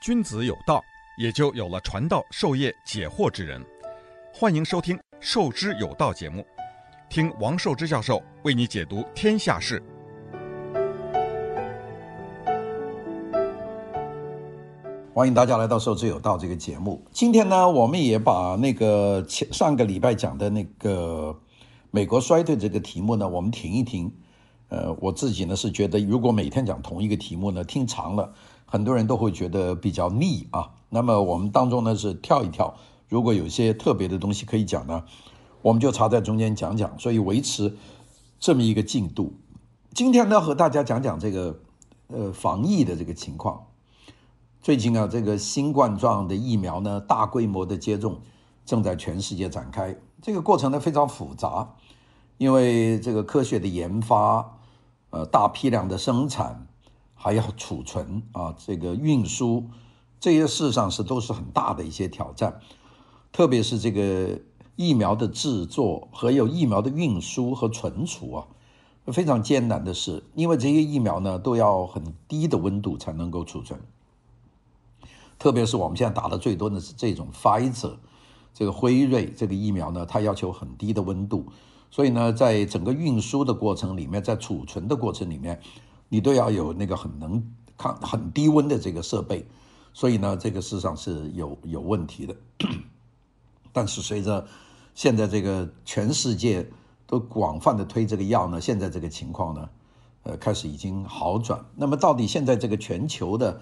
君子有道，也就有了传道授业解惑之人。欢迎收听《授之有道》节目，听王寿之教授为你解读天下事。欢迎大家来到《授之有道》这个节目。今天呢，我们也把那个前上个礼拜讲的那个美国衰退这个题目呢，我们停一停。呃，我自己呢是觉得，如果每天讲同一个题目呢，听长了，很多人都会觉得比较腻啊。那么我们当中呢是跳一跳，如果有些特别的东西可以讲呢，我们就插在中间讲讲，所以维持这么一个进度。今天呢和大家讲讲这个呃防疫的这个情况。最近啊，这个新冠状的疫苗呢，大规模的接种正在全世界展开，这个过程呢非常复杂，因为这个科学的研发。呃，大批量的生产，还要储存啊，这个运输，这些事实上是都是很大的一些挑战，特别是这个疫苗的制作和有疫苗的运输和存储啊，非常艰难的事，因为这些疫苗呢都要很低的温度才能够储存，特别是我们现在打的最多的是这种 Pfizer，这个辉瑞这个疫苗呢，它要求很低的温度。所以呢，在整个运输的过程里面，在储存的过程里面，你都要有那个很能抗很低温的这个设备。所以呢，这个事实上是有有问题的。但是随着现在这个全世界都广泛的推这个药呢，现在这个情况呢，呃，开始已经好转。那么到底现在这个全球的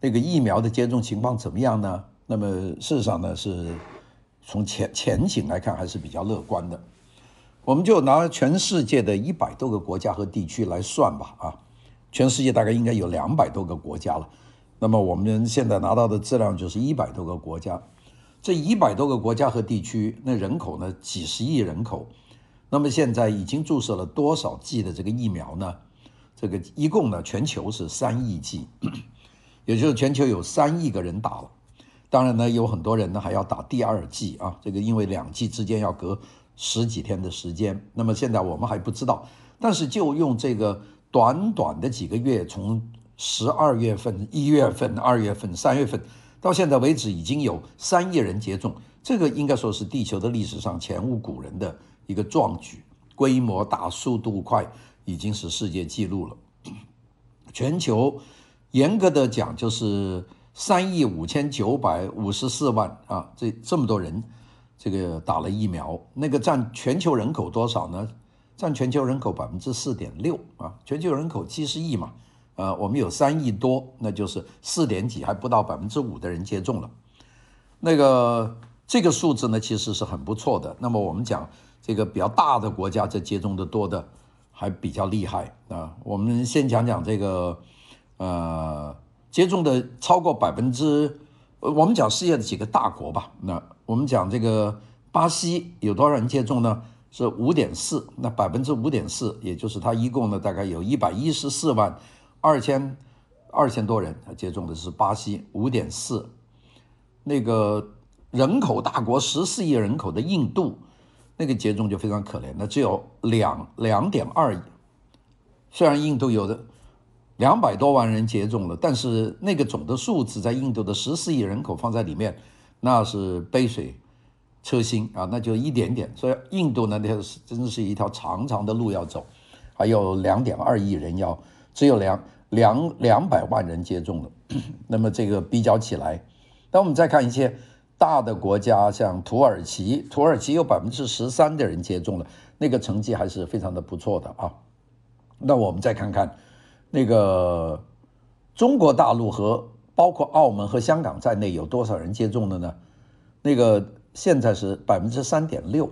那个疫苗的接种情况怎么样呢？那么事实上呢，是从前前景来看还是比较乐观的。我们就拿全世界的一百多个国家和地区来算吧，啊，全世界大概应该有两百多个国家了。那么我们现在拿到的资料就是一百多个国家，这一百多个国家和地区，那人口呢，几十亿人口，那么现在已经注射了多少剂的这个疫苗呢？这个一共呢，全球是三亿剂，也就是全球有三亿个人打了。当然呢，有很多人呢还要打第二剂啊，这个因为两剂之间要隔。十几天的时间，那么现在我们还不知道，但是就用这个短短的几个月，从十二月份、一月份、二月份、三月份到现在为止，已经有三亿人接种，这个应该说是地球的历史上前无古人的一个壮举，规模大、速度快，已经是世界纪录了。全球严格的讲，就是三亿五千九百五十四万啊，这这么多人。这个打了疫苗，那个占全球人口多少呢？占全球人口百分之四点六啊，全球人口七十亿嘛，呃，我们有三亿多，那就是四点几，还不到百分之五的人接种了。那个这个数字呢，其实是很不错的。那么我们讲这个比较大的国家，这接种的多的还比较厉害啊。我们先讲讲这个，呃，接种的超过百分之。我们讲世界的几个大国吧，那我们讲这个巴西有多少人接种呢？是五点四，那百分之五点四，也就是它一共呢大概有一百一十四万二千二千多人，他接种的是巴西五点四。那个人口大国十四亿人口的印度，那个接种就非常可怜，那只有两两点二亿。虽然印度有的。两百多万人接种了，但是那个总的数字在印度的十四亿人口放在里面，那是杯水车薪啊，那就一点点。所以印度呢，那是真的是一条长长的路要走，还有两点二亿人要，只有两两两百万人接种了。那么这个比较起来，那我们再看一些大的国家，像土耳其，土耳其有百分之十三的人接种了，那个成绩还是非常的不错的啊。那我们再看看。那个中国大陆和包括澳门和香港在内有多少人接种了呢？那个现在是百分之三点六，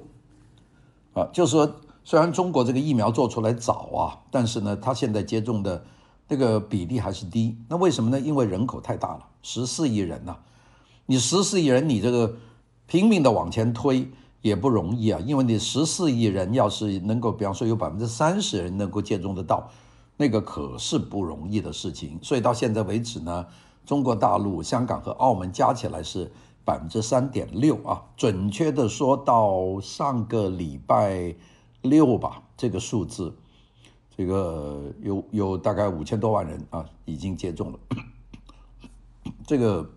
啊，就是说虽然中国这个疫苗做出来早啊，但是呢，它现在接种的那个比例还是低。那为什么呢？因为人口太大了，十四亿人呐，你十四亿人，你这个拼命的往前推也不容易啊，因为你十四亿人要是能够，比方说有百分之三十人能够接种得到。那个可是不容易的事情，所以到现在为止呢，中国大陆、香港和澳门加起来是百分之三点六啊。准确的说，到上个礼拜六吧，这个数字，这个有有大概五千多万人啊已经接种了。这个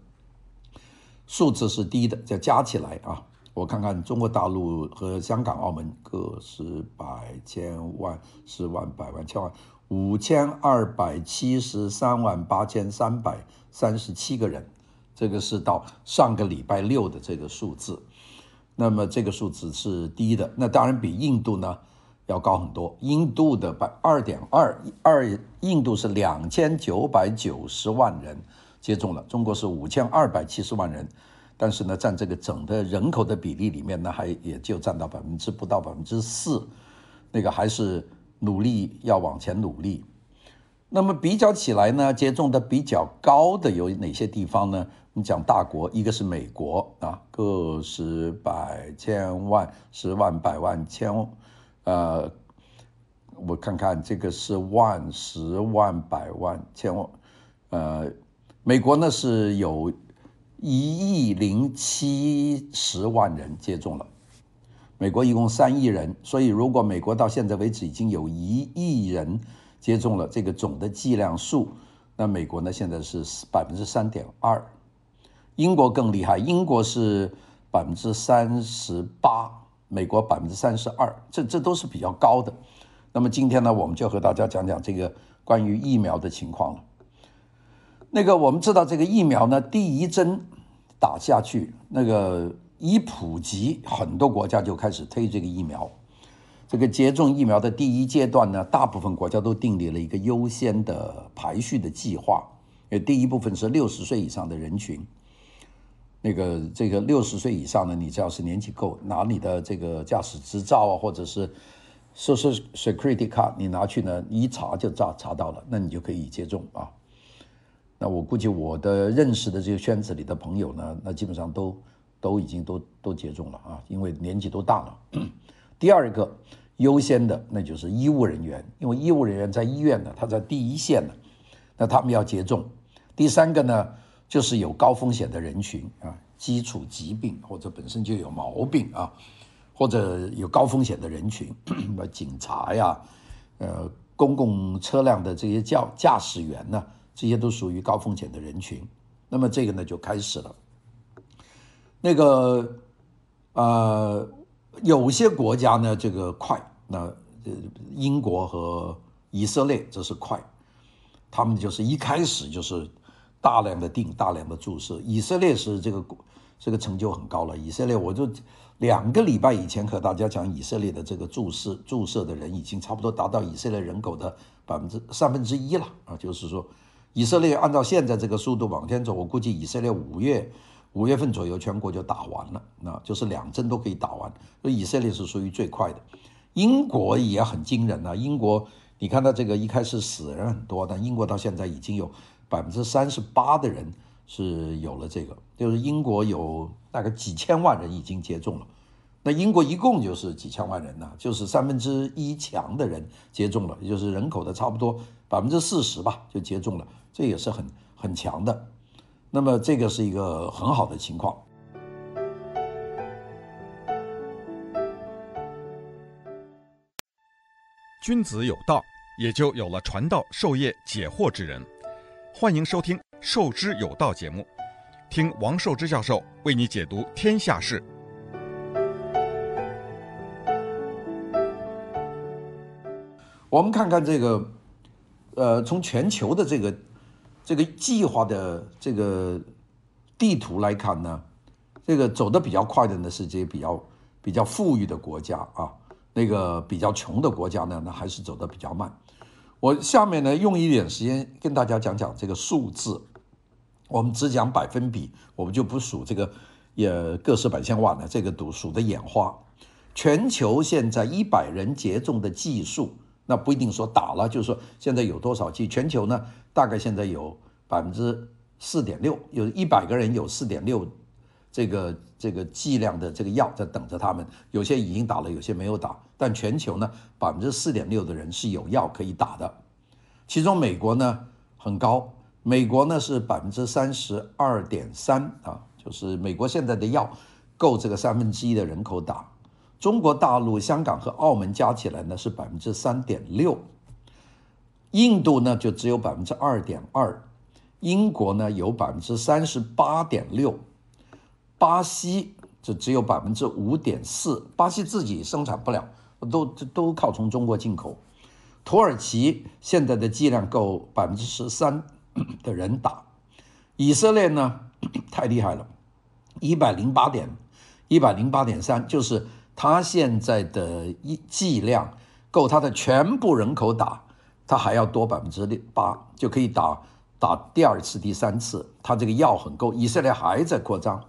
数字是低的，再加起来啊，我看看中国大陆和香港、澳门个十百千万十万百万千万五千二百七十三万八千三百三十七个人，这个是到上个礼拜六的这个数字。那么这个数字是低的，那当然比印度呢要高很多。印度的百二点二二，印度是两千九百九十万人接种了，中国是五千二百七十万人，但是呢，占这个整的人口的比例里面呢，还也就占到百分之不到百分之四，那个还是努力要往前努力。那么比较起来呢，接种的比较高的有哪些地方呢？你讲大国，一个是美国啊，个十百千万十万百万千，呃，我看看这个是万十万百万千万，呃，美国呢是有一亿零七十万人接种了，美国一共三亿人，所以如果美国到现在为止已经有一亿人接种了这个总的剂量数，那美国呢现在是百分之三点二。英国更厉害，英国是百分之三十八，美国百分之三十二，这这都是比较高的。那么今天呢，我们就和大家讲讲这个关于疫苗的情况了。那个我们知道，这个疫苗呢，第一针打下去，那个一普及，很多国家就开始推这个疫苗。这个接种疫苗的第一阶段呢，大部分国家都订立了一个优先的排序的计划。呃，第一部分是六十岁以上的人群。那个这个六十岁以上的，你只要是年纪够，拿你的这个驾驶执照啊，或者是 Social Security card，你拿去呢，一查就查查到了，那你就可以接种啊。那我估计我的认识的这个圈子里的朋友呢，那基本上都都已经都都接种了啊，因为年纪都大了。第二个优先的，那就是医务人员，因为医务人员在医院呢，他在第一线呢，那他们要接种。第三个呢，就是有高风险的人群啊，基础疾病或者本身就有毛病啊，或者有高风险的人群，那警察呀，呃，公共车辆的这些驾驾驶员呢，这些都属于高风险的人群。那么这个呢就开始了。那个呃，有些国家呢这个快，那英国和以色列这是快，他们就是一开始就是。大量的订，大量的注射。以色列是这个这个成就很高了。以色列，我就两个礼拜以前和大家讲，以色列的这个注射注射的人已经差不多达到以色列人口的百分之三分之一了啊。就是说，以色列按照现在这个速度往前走，我估计以色列五月五月份左右全国就打完了，那就是两针都可以打完。所以以色列是属于最快的。英国也很惊人啊，英国你看到这个一开始死人很多，但英国到现在已经有。百分之三十八的人是有了这个，就是英国有大概几千万人已经接种了。那英国一共就是几千万人呢，就是三分之一强的人接种了，也就是人口的差不多百分之四十吧，就接种了，这也是很很强的。那么这个是一个很好的情况。君子有道，也就有了传道授业解惑之人。欢迎收听《授之有道》节目，听王寿之教授为你解读天下事。我们看看这个，呃，从全球的这个这个计划的这个地图来看呢，这个走得比较快的呢是这些比较比较富裕的国家啊，那个比较穷的国家呢，那还是走得比较慢。我下面呢，用一点时间跟大家讲讲这个数字，我们只讲百分比，我们就不数这个也个十百千万的这个都数的眼花。全球现在一百人接种的剂数，那不一定说打了，就是说现在有多少剂？全球呢，大概现在有百分之四点六，有一百个人有四点六。这个这个剂量的这个药在等着他们，有些已经打了，有些没有打。但全球呢，百分之四点六的人是有药可以打的，其中美国呢很高，美国呢是百分之三十二点三啊，就是美国现在的药够这个三分之一的人口打。中国大陆、香港和澳门加起来呢是百分之三点六，印度呢就只有百分之二点二。英国呢有百分之三十八点六，巴西就只有百分之五点四，巴西自己生产不了，都都靠从中国进口。土耳其现在的剂量够百分之十三的人打，以色列呢 太厉害了，一百零八点一百零八点三，就是他现在的一剂量够他的全部人口打，他还要多百分之八就可以打打第二次、第三次，他这个药很够。以色列还在扩张，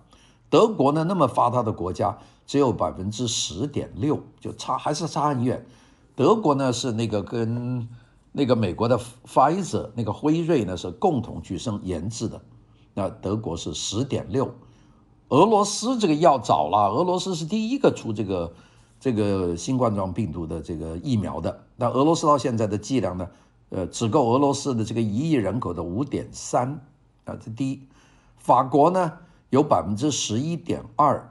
德国呢那么发达的国家只有百分之十点六，就差还是差很远。德国呢是那个跟那个美国的 Pfizer 那个辉瑞呢是共同去生研制的，那德国是十点六，俄罗斯这个药早了，俄罗斯是第一个出这个这个新冠状病毒的这个疫苗的，那俄罗斯到现在的剂量呢，呃，只够俄罗斯的这个一亿人口的五点三啊，这第一，法国呢有百分之十一点二，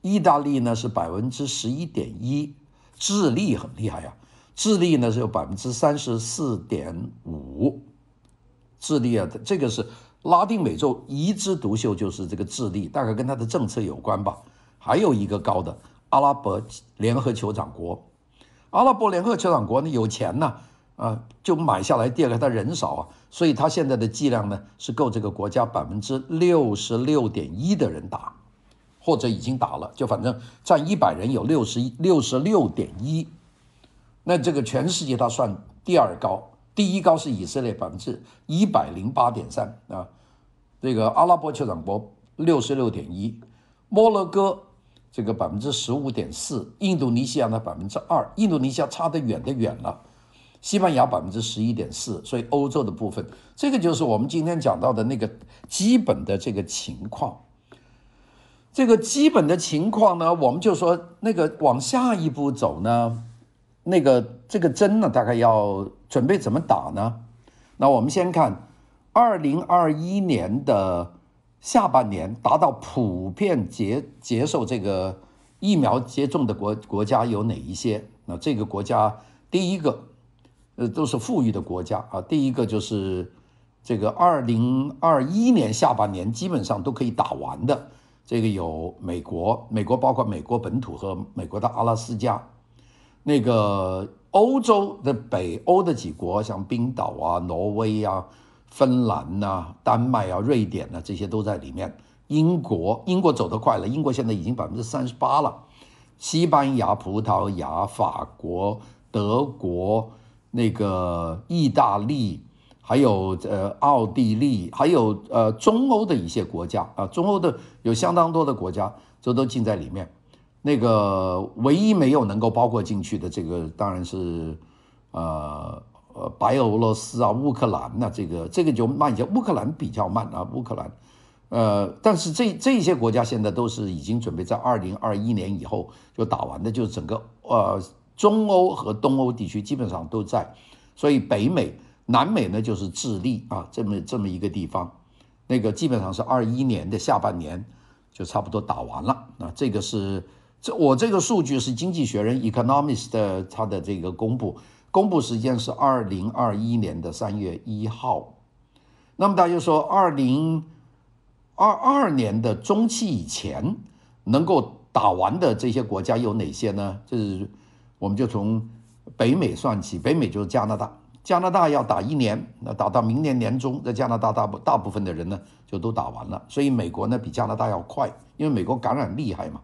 意大利呢是百分之十一点一。智利很厉害呀，智利呢是有百分之三十四点五，智利啊，这个是拉丁美洲一枝独秀，就是这个智利，大概跟它的政策有关吧。还有一个高的阿拉伯联合酋长国，阿拉伯联合酋长国呢有钱呢，啊，就买下来。第二个，他人少啊，所以他现在的剂量呢是够这个国家百分之六十六点一的人打。或者已经打了，就反正占一百人有六十一六十六点一，那这个全世界它算第二高，第一高是以色列百分之一百零八点三啊，这个阿拉伯酋长国六十六点一，摩洛哥这个百分之十五点四，印度尼西亚呢百分之二，印度尼西亚差得远的远了，西班牙百分之十一点四，所以欧洲的部分，这个就是我们今天讲到的那个基本的这个情况。这个基本的情况呢，我们就说那个往下一步走呢，那个这个针呢，大概要准备怎么打呢？那我们先看二零二一年的下半年达到普遍接接受这个疫苗接种的国国家有哪一些？那这个国家第一个，呃，都是富裕的国家啊。第一个就是这个二零二一年下半年基本上都可以打完的。这个有美国，美国包括美国本土和美国的阿拉斯加，那个欧洲的北欧的几国，像冰岛啊、挪威啊、芬兰啊、丹麦啊、瑞典啊，这些都在里面。英国，英国走得快了，英国现在已经百分之三十八了。西班牙、葡萄牙、法国、德国，那个意大利。还有呃，奥地利，还有呃，中欧的一些国家啊，中欧的有相当多的国家，这都进在里面。那个唯一没有能够包括进去的，这个当然是呃呃，白俄罗斯啊，乌克兰呐，这个这个就慢一些。乌克兰比较慢啊，乌克兰，呃，但是这这些国家现在都是已经准备在二零二一年以后就打完的，就是整个呃，中欧和东欧地区基本上都在，所以北美。南美呢，就是智利啊，这么这么一个地方，那个基本上是二一年的下半年就差不多打完了啊。这个是这我这个数据是《经济学人》Economist 的他的这个公布，公布时间是二零二一年的三月一号。那么大家说，二零二二年的中期以前能够打完的这些国家有哪些呢？就是我们就从北美算起，北美就是加拿大。加拿大要打一年，那打到明年年中，在加拿大大部大部分的人呢就都打完了，所以美国呢比加拿大要快，因为美国感染厉害嘛。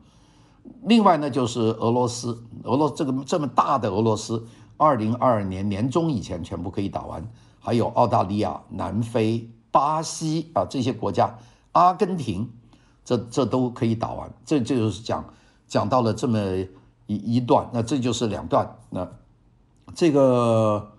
另外呢就是俄罗斯，俄罗这个这么大的俄罗斯，二零二二年年中以前全部可以打完，还有澳大利亚、南非、巴西啊这些国家，阿根廷，这这都可以打完，这这就是讲讲到了这么一一段，那这就是两段，那这个。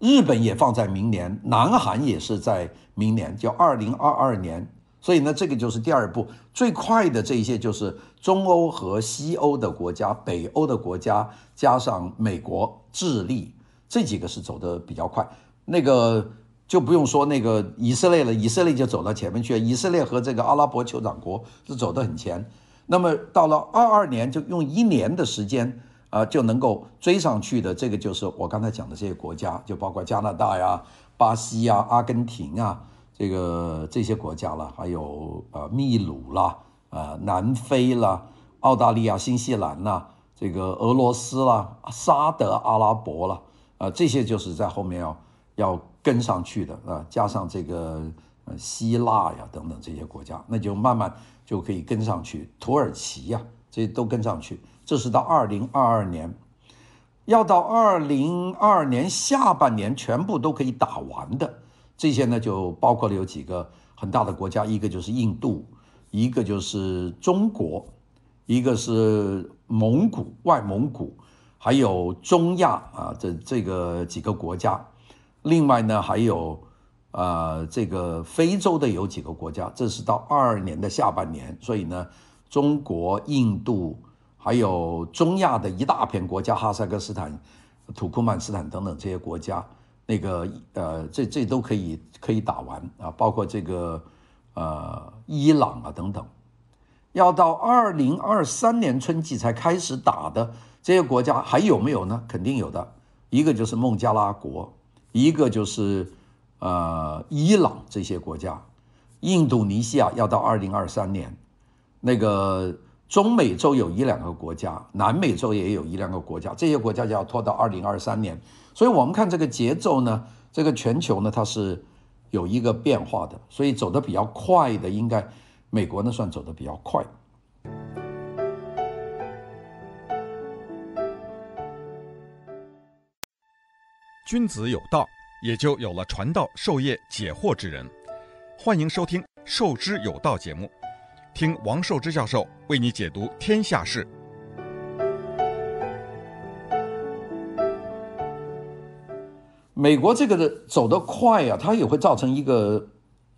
日本也放在明年，南韩也是在明年，就二零二二年。所以呢，这个就是第二步，最快的这一些就是中欧和西欧的国家，北欧的国家加上美国、智利这几个是走得比较快。那个就不用说那个以色列了，以色列就走到前面去了。以色列和这个阿拉伯酋长国是走得很前。那么到了二二年，就用一年的时间。啊，就能够追上去的，这个就是我刚才讲的这些国家，就包括加拿大呀、巴西呀、阿根廷啊，这个这些国家了，还有呃秘鲁啦，呃南非啦，澳大利亚、新西兰啦，这个俄罗斯啦，沙特阿拉伯啦，啊、这些就是在后面要要跟上去的啊，加上这个呃希腊呀等等这些国家，那就慢慢就可以跟上去。土耳其呀，这些都跟上去。这是到二零二二年，要到二零二二年下半年全部都可以打完的。这些呢，就包括了有几个很大的国家，一个就是印度，一个就是中国，一个是蒙古、外蒙古，还有中亚啊，这这个几个国家。另外呢，还有啊，这个非洲的有几个国家，这是到二二年的下半年。所以呢，中国、印度，还有中亚的一大片国家，哈萨克斯坦、土库曼斯坦等等这些国家。那个呃，这这都可以可以打完啊，包括这个呃伊朗啊等等，要到二零二三年春季才开始打的这些国家还有没有呢？肯定有的，一个就是孟加拉国，一个就是呃伊朗这些国家，印度尼西亚要到二零二三年，那个中美洲有一两个国家，南美洲也有一两个国家，这些国家就要拖到二零二三年。所以，我们看这个节奏呢，这个全球呢，它是有一个变化的。所以，走得比较快的，应该美国呢算走得比较快。君子有道，也就有了传道授业解惑之人。欢迎收听《授之有道》节目，听王寿之教授为你解读天下事。美国这个的走得快啊，它也会造成一个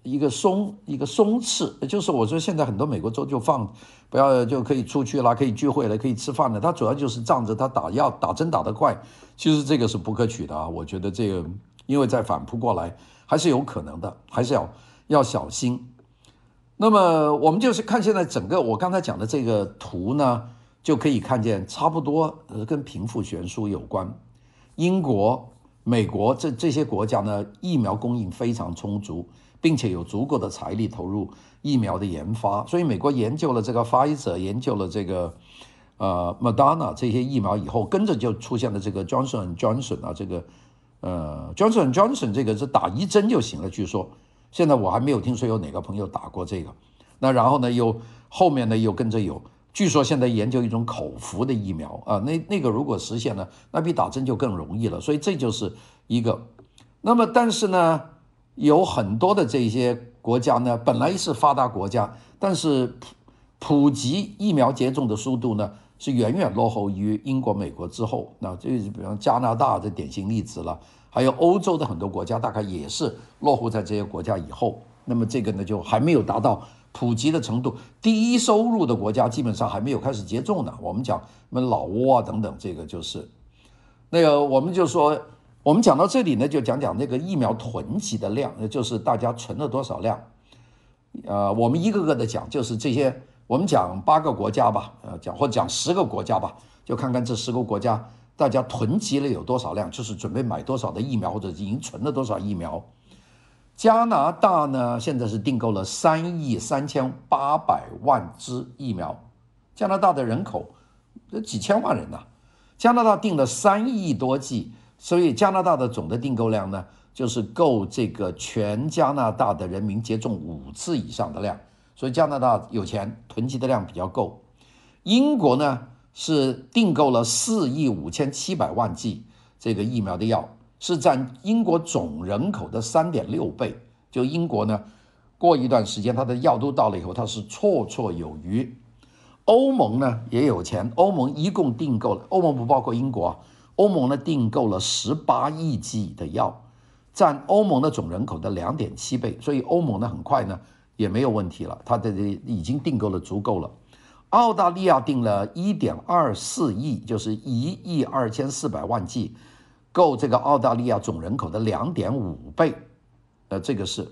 一个松一个松弛，就是我说现在很多美国州就放不要就可以出去了，可以聚会了，可以吃饭了。它主要就是仗着它打药打针打得快，其实这个是不可取的啊。我觉得这个因为再反扑过来还是有可能的，还是要要小心。那么我们就是看现在整个我刚才讲的这个图呢，就可以看见差不多呃跟贫富悬殊有关，英国。美国这这些国家呢，疫苗供应非常充足，并且有足够的财力投入疫苗的研发。所以，美国研究了这个 Pfizer，研究了这个呃 Moderna 这些疫苗以后，跟着就出现了这个 Johnson Johnson 啊，这个呃 Johnson Johnson 这个是打一针就行了。据说现在我还没有听说有哪个朋友打过这个。那然后呢，又后面呢又跟着有。据说现在研究一种口服的疫苗啊，那那个如果实现了，那比打针就更容易了。所以这就是一个。那么，但是呢，有很多的这些国家呢，本来是发达国家，但是普普及疫苗接种的速度呢，是远远落后于英国、美国之后。那这比方加拿大的典型例子了，还有欧洲的很多国家，大概也是落后在这些国家以后。那么这个呢，就还没有达到。普及的程度，低收入的国家基本上还没有开始接种呢。我们讲什么老挝啊等等，这个就是那个，我们就说，我们讲到这里呢，就讲讲那个疫苗囤积的量，就是大家存了多少量。呃，我们一个个的讲，就是这些，我们讲八个国家吧，呃，讲或者讲十个国家吧，就看看这十个国家大家囤积了有多少量，就是准备买多少的疫苗，或者已经存了多少疫苗。加拿大呢，现在是订购了三亿三千八百万支疫苗。加拿大的人口有几千万人呐，加拿大订了三亿多剂，所以加拿大的总的订购量呢，就是够这个全加拿大的人民接种五次以上的量。所以加拿大有钱，囤积的量比较够。英国呢是订购了四亿五千七百万剂这个疫苗的药。是占英国总人口的三点六倍。就英国呢，过一段时间，它的药都到了以后，它是绰绰有余。欧盟呢也有钱，欧盟一共订购了，欧盟不包括英国啊，欧盟呢订购了十八亿剂的药，占欧盟的总人口的两点七倍。所以欧盟呢很快呢也没有问题了，它的已经订购了足够了。澳大利亚订了一点二四亿，就是一亿二千四百万剂。够这个澳大利亚总人口的两点五倍，呃，这个是。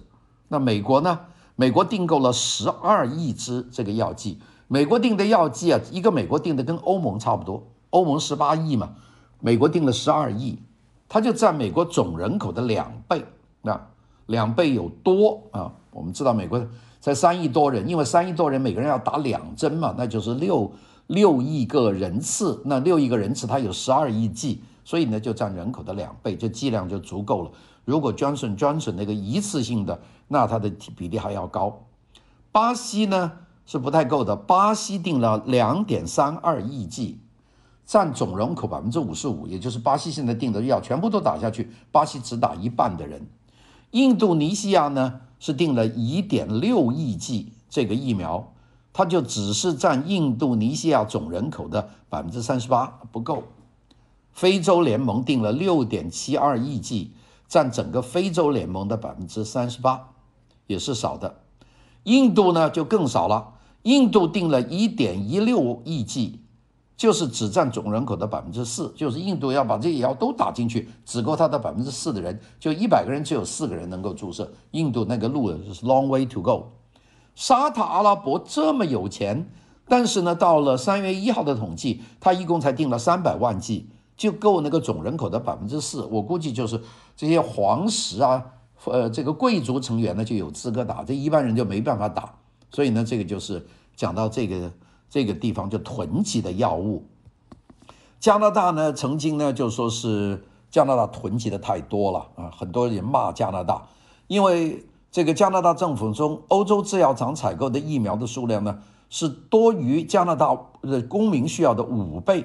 那美国呢？美国订购了十二亿支这个药剂。美国订的药剂啊，一个美国订的跟欧盟差不多，欧盟十八亿嘛，美国订了十二亿，它就占美国总人口的两倍。那两倍有多啊。我们知道美国才三亿多人，因为三亿多人每个人要打两针嘛，那就是六六亿个人次。那六亿个人次，它有十二亿剂，所以呢就占人口的两倍，这剂量就足够了。如果 Johnson Johnson 那个一次性的，那它的比例还要高。巴西呢是不太够的，巴西定了两点三二亿剂，占总人口百分之五十五，也就是巴西现在定的药全部都打下去，巴西只打一半的人。印度尼西亚呢是定了一点六亿剂这个疫苗，它就只是占印度尼西亚总人口的百分之三十八，不够。非洲联盟定了六点七二亿剂。占整个非洲联盟的百分之三十八，也是少的。印度呢就更少了，印度定了一点一六亿剂，就是只占总人口的百分之四。就是印度要把这些药都打进去，只够它的百分之四的人，就一百个人只有四个人能够注射。印度那个路是 long way to go。沙特阿拉伯这么有钱，但是呢，到了三月一号的统计，他一共才订了三百万剂。就够那个总人口的百分之四，我估计就是这些皇室啊，呃，这个贵族成员呢就有资格打，这一般人就没办法打。所以呢，这个就是讲到这个这个地方就囤积的药物。加拿大呢，曾经呢就说是加拿大囤积的太多了啊，很多人骂加拿大，因为这个加拿大政府中欧洲制药厂采购的疫苗的数量呢是多于加拿大的公民需要的五倍。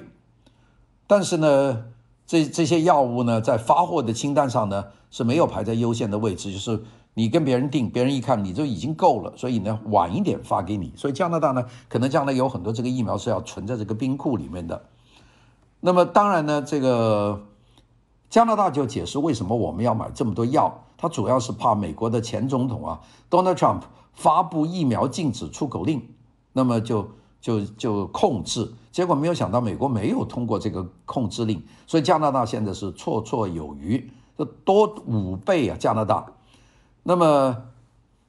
但是呢，这这些药物呢，在发货的清单上呢是没有排在优先的位置，就是你跟别人订，别人一看你就已经够了，所以呢晚一点发给你。所以加拿大呢，可能将来有很多这个疫苗是要存在这个冰库里面的。那么当然呢，这个加拿大就解释为什么我们要买这么多药，它主要是怕美国的前总统啊，Donald Trump 发布疫苗禁止出口令，那么就。就就控制，结果没有想到美国没有通过这个控制令，所以加拿大现在是绰绰有余，这多五倍啊！加拿大，那么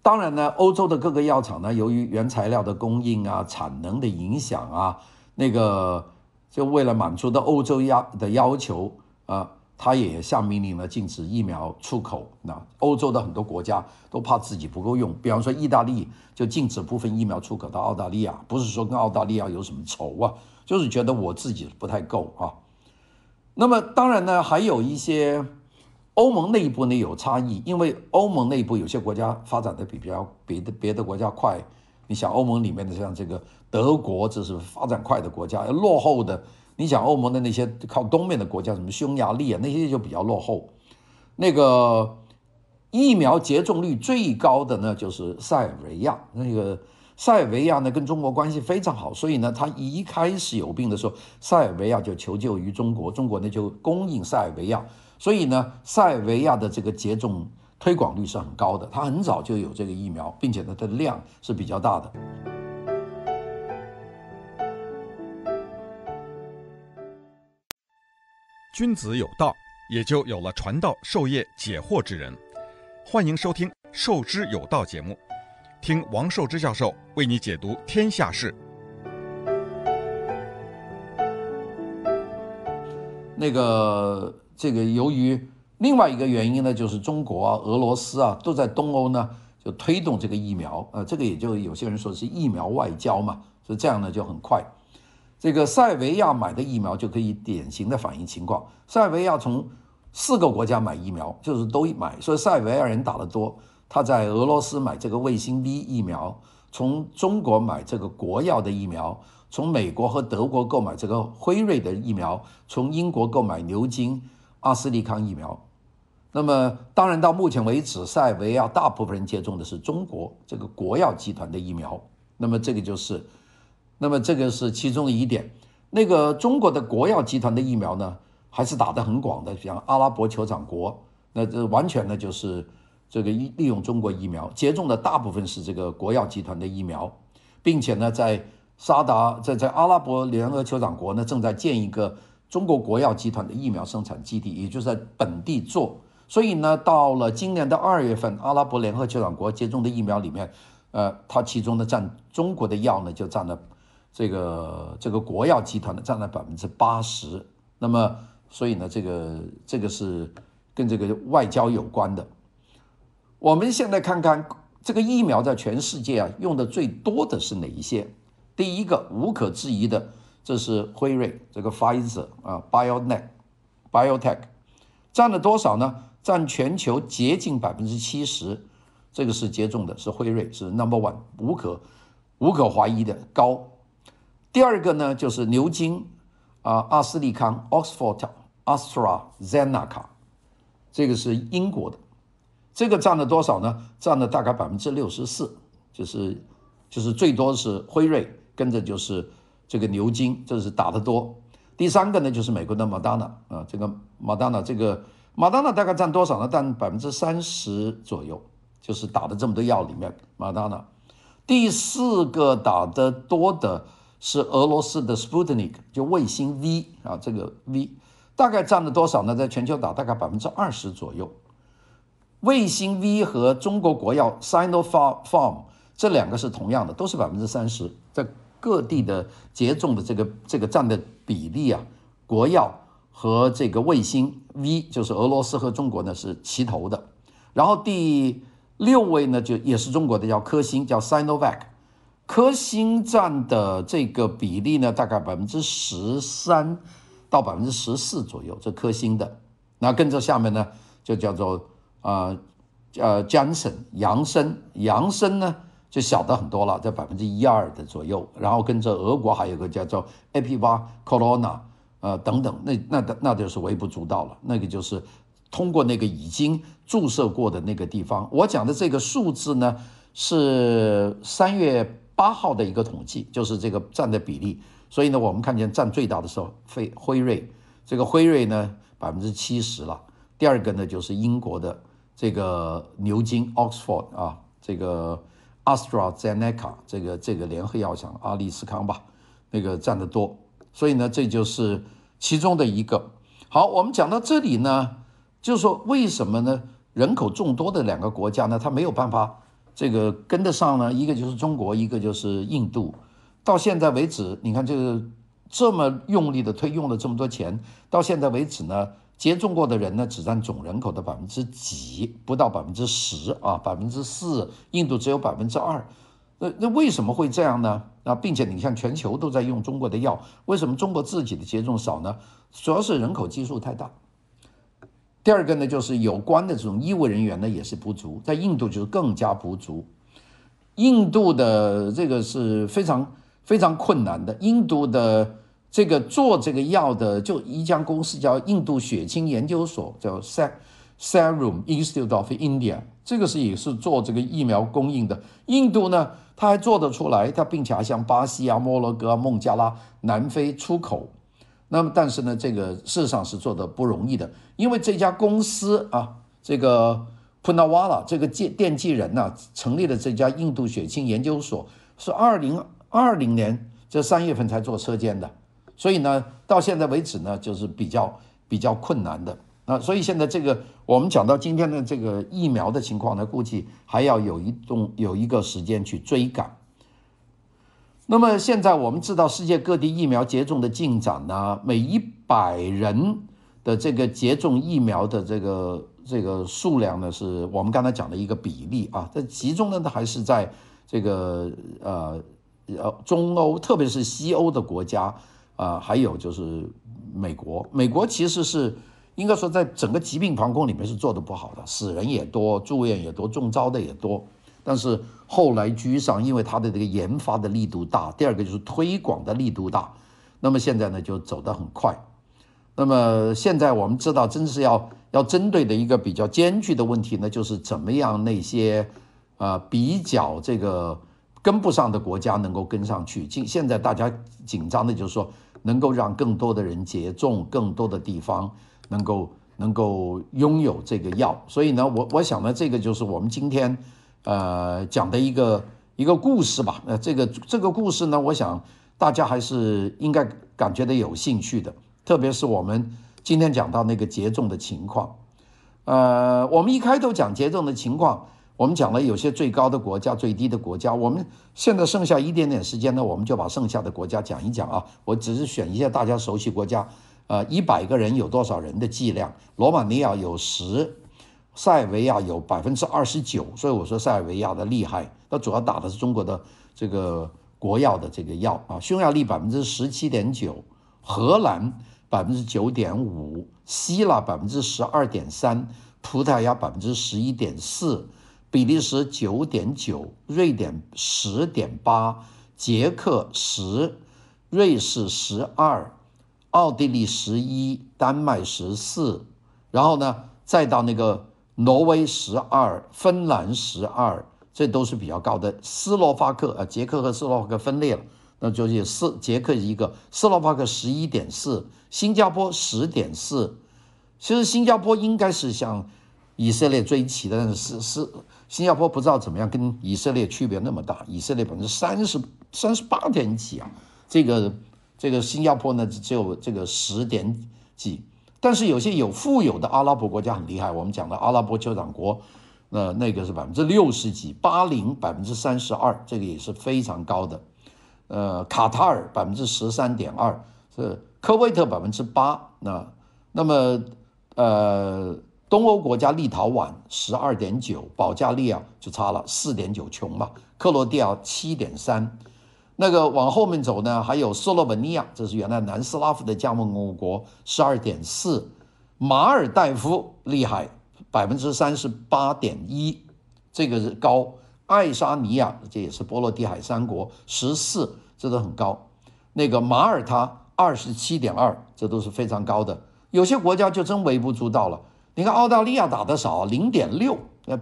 当然呢，欧洲的各个药厂呢，由于原材料的供应啊、产能的影响啊，那个就为了满足的欧洲要的要求啊。他也下命令了，禁止疫苗出口。那欧洲的很多国家都怕自己不够用，比方说意大利就禁止部分疫苗出口到澳大利亚，不是说跟澳大利亚有什么仇啊，就是觉得我自己不太够啊。那么当然呢，还有一些欧盟内部呢有差异，因为欧盟内部有些国家发展的比比较别的别的国家快。你想欧盟里面的像这个德国，这是发展快的国家，落后的。你想欧盟的那些靠东面的国家，什么匈牙利啊，那些就比较落后。那个疫苗接种率最高的呢，就是塞尔维亚。那个塞尔维亚呢，跟中国关系非常好，所以呢，他一开始有病的时候，塞尔维亚就求救于中国，中国呢就供应塞尔维亚。所以呢，塞尔维亚的这个接种推广率是很高的，它很早就有这个疫苗，并且呢，它的量是比较大的。君子有道，也就有了传道授业解惑之人。欢迎收听《授之有道》节目，听王寿之教授为你解读天下事。那个，这个由于另外一个原因呢，就是中国啊、俄罗斯啊都在东欧呢就推动这个疫苗，呃，这个也就有些人说是疫苗外交嘛，所以这样呢就很快。这个塞维亚买的疫苗就可以典型的反映情况。塞维亚从四个国家买疫苗，就是都买，所以塞维亚人打得多。他在俄罗斯买这个卫星 V 疫苗，从中国买这个国药的疫苗，从美国和德国购买这个辉瑞的疫苗，从英国购买牛津、阿斯利康疫苗。那么，当然到目前为止，塞尔维亚大部分人接种的是中国这个国药集团的疫苗。那么这个就是。那么这个是其中的一点，那个中国的国药集团的疫苗呢，还是打得很广的，像阿拉伯酋长国，那这完全呢就是这个利利用中国疫苗接种的大部分是这个国药集团的疫苗，并且呢在沙达在在阿拉伯联合酋长国呢正在建一个中国国药集团的疫苗生产基地，也就是在本地做，所以呢到了今年的二月份，阿拉伯联合酋长国接种的疫苗里面，呃，它其中呢占中国的药呢就占了。这个这个国药集团的占了百分之八十，那么所以呢，这个这个是跟这个外交有关的。我们现在看看这个疫苗在全世界啊用的最多的是哪一些？第一个无可置疑的，这是辉瑞这个 Pfizer 啊，BioNTech，BioTech 占了多少呢？占全球接近百分之七十，这个是接种的，是辉瑞是 Number One，无可无可怀疑的高。第二个呢就是牛津啊，阿斯利康 Oxford AstraZeneca，这个是英国的，这个占了多少呢？占了大概百分之六十四，就是就是最多是辉瑞。跟着就是这个牛津，这是打得多。第三个呢，就是美国的 Madonna 啊，这个 Madonna 这个 Madonna 大概占多少呢？占百分之三十左右，就是打的这么多药里面，Madonna。第四个打得多的是俄罗斯的 Sputnik，就卫星 V 啊，这个 V 大概占了多少呢？在全球打大概百分之二十左右。卫星 V 和中国国药 Sinopharm 这两个是同样的，都是百分之三十，在。各地的接种的这个这个占的比例啊，国药和这个卫星 V 就是俄罗斯和中国呢是齐头的，然后第六位呢就也是中国的叫科兴叫 Sinovac，科兴占的这个比例呢大概百分之十三到百分之十四左右，这科兴的，那跟着下面呢就叫做啊呃 Janssen 杨森。杨森呢。就小的很多了，在百分之一二的左右，然后跟着俄国还有个叫做 Epiva Corona，呃等等，那那那就是微不足道了，那个就是通过那个已经注射过的那个地方。我讲的这个数字呢，是三月八号的一个统计，就是这个占的比例。所以呢，我们看见占最大的时候，辉辉瑞，这个辉瑞呢百分之七十了。第二个呢就是英国的这个牛津 Oxford 啊，这个。AstraZeneca 这个这个联合药厂阿利斯康吧，那个占得多，所以呢，这就是其中的一个。好，我们讲到这里呢，就是说为什么呢？人口众多的两个国家呢，它没有办法这个跟得上呢？一个就是中国，一个就是印度。到现在为止，你看这个这么用力的推，用了这么多钱，到现在为止呢？接种过的人呢，只占总人口的百分之几，不到百分之十啊，百分之四。印度只有百分之二，那那为什么会这样呢？啊，并且你看全球都在用中国的药，为什么中国自己的接种少呢？主要是人口基数太大。第二个呢，就是有关的这种医务人员呢也是不足，在印度就是更加不足。印度的这个是非常非常困难的，印度的。这个做这个药的就一家公司叫印度血清研究所，叫 Serum Institute of India，这个是也是做这个疫苗供应的。印度呢，它还做得出来，它并且还向巴西啊、摩洛哥啊、孟加拉、南非出口。那么，但是呢，这个事实上是做得不容易的，因为这家公司啊，这个 Punawala 这个电电机人呢，成立了这家印度血清研究所，是二零二零年这三月份才做车间的。所以呢，到现在为止呢，就是比较比较困难的。那所以现在这个我们讲到今天的这个疫苗的情况呢，估计还要有一种有一个时间去追赶。那么现在我们知道世界各地疫苗接种的进展呢，每一百人的这个接种疫苗的这个这个数量呢，是我们刚才讲的一个比例啊。这集中的呢还是在这个呃呃中欧，特别是西欧的国家。啊，还有就是美国，美国其实是应该说在整个疾病防控里面是做得不好的，死人也多，住院也多，中招的也多。但是后来居上，因为它的这个研发的力度大，第二个就是推广的力度大，那么现在呢就走得很快。那么现在我们知道，真是要要针对的一个比较艰巨的问题呢，就是怎么样那些啊比较这个跟不上的国家能够跟上去。现现在大家紧张的就是说。能够让更多的人接种，更多的地方能够能够拥有这个药，所以呢，我我想呢，这个就是我们今天呃讲的一个一个故事吧。呃，这个这个故事呢，我想大家还是应该感觉到有兴趣的，特别是我们今天讲到那个接种的情况。呃，我们一开头讲接种的情况。我们讲了有些最高的国家，最低的国家。我们现在剩下一点点时间呢，我们就把剩下的国家讲一讲啊。我只是选一下大家熟悉国家，呃，一百个人有多少人的剂量？罗马尼亚有十，塞尔维亚有百分之二十九，所以我说塞尔维亚的厉害，它主要打的是中国的这个国药的这个药啊。匈牙利百分之十七点九，荷兰百分之九点五，希腊百分之十二点三，葡萄牙百分之十一点四，比利时九点九，瑞典十点八，捷克十，瑞士十二，奥地利十一，丹麦十四，然后呢，再到那个挪威十二，芬兰十二，这都是比较高的。斯洛伐克啊，捷克和斯洛伐克分裂了，那就是斯捷克一个，斯洛伐克十一点四，新加坡十点四。其实新加坡应该是像以色列追齐的，是是新加坡不知道怎么样，跟以色列区别那么大。以色列百分之三十三十八点几啊，这个。这个新加坡呢，只有这个十点几，但是有些有富有的阿拉伯国家很厉害。我们讲的阿拉伯酋长国，那那个是百分之六十几，巴林百分之三十二，这个也是非常高的。呃，卡塔尔百分之十三点二，是科威特百分之八。那那么呃，东欧国家立陶宛十二点九，保加利亚就差了四点九，穷嘛。克罗地亚七点三。那个往后面走呢，还有斯洛文尼亚，这是原来南斯拉夫的加盟共和国，十二点四；马尔代夫厉害，百分之三十八点一，这个是高；爱沙尼亚这也是波罗的海三国，十四，这都很高。那个马耳他二十七点二，这都是非常高的。有些国家就真微不足道了。你看澳大利亚打的少，零点六，呃，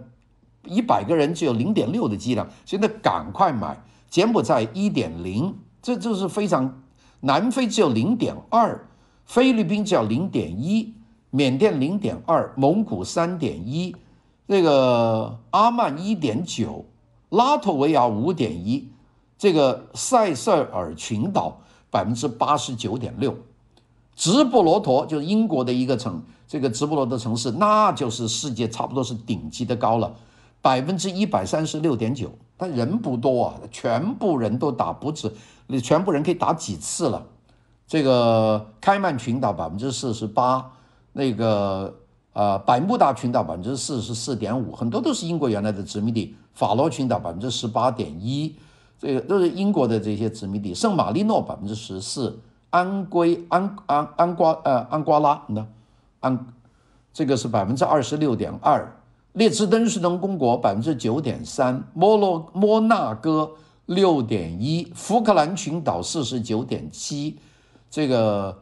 一百个人只有零点六的剂量，现在赶快买。柬埔寨一点零，这就是非常。南非只有零点二，菲律宾只有零点一，缅甸零点二，蒙古三点一，这个阿曼一点九，拉脱维亚五点一，这个塞舌尔群岛百分之八十九点六，直布罗陀就是英国的一个城，这个直布罗陀城市那就是世界差不多是顶级的高了，百分之一百三十六点九。但人不多啊，全部人都打不止，你全部人可以打几次了？这个开曼群岛百分之四十八，那个呃百慕大群岛百分之四十四点五，很多都是英国原来的殖民地。法罗群岛百分之十八点一，这个都是英国的这些殖民地。圣马力诺百分之十四，安圭安安安瓜呃安瓜拉呢安，这个是百分之二十六点二。列支敦士登公国百分之九点三，摩洛摩纳哥六点一，福克兰群岛四十九点七，这个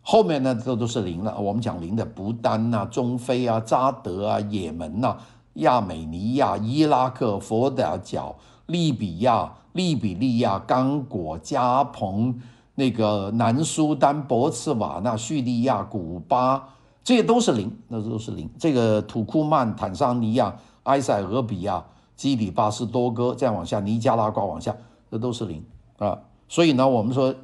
后面呢都都是零了。我们讲零的，不丹呐、中非啊、扎德啊、也门呐、亚美尼亚、伊拉克、佛得角、利比亚、利比利亚、刚果、加蓬、那个南苏丹、博茨瓦纳、叙利亚、古巴。这些都是零，那都是零。这个土库曼、坦桑尼亚、埃塞俄比亚、基里巴斯多哥，再往下尼加拉瓜往下，这都是零啊。所以呢，我们说，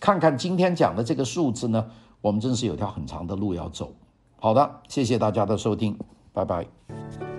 看看今天讲的这个数字呢，我们真是有条很长的路要走。好的，谢谢大家的收听，拜拜。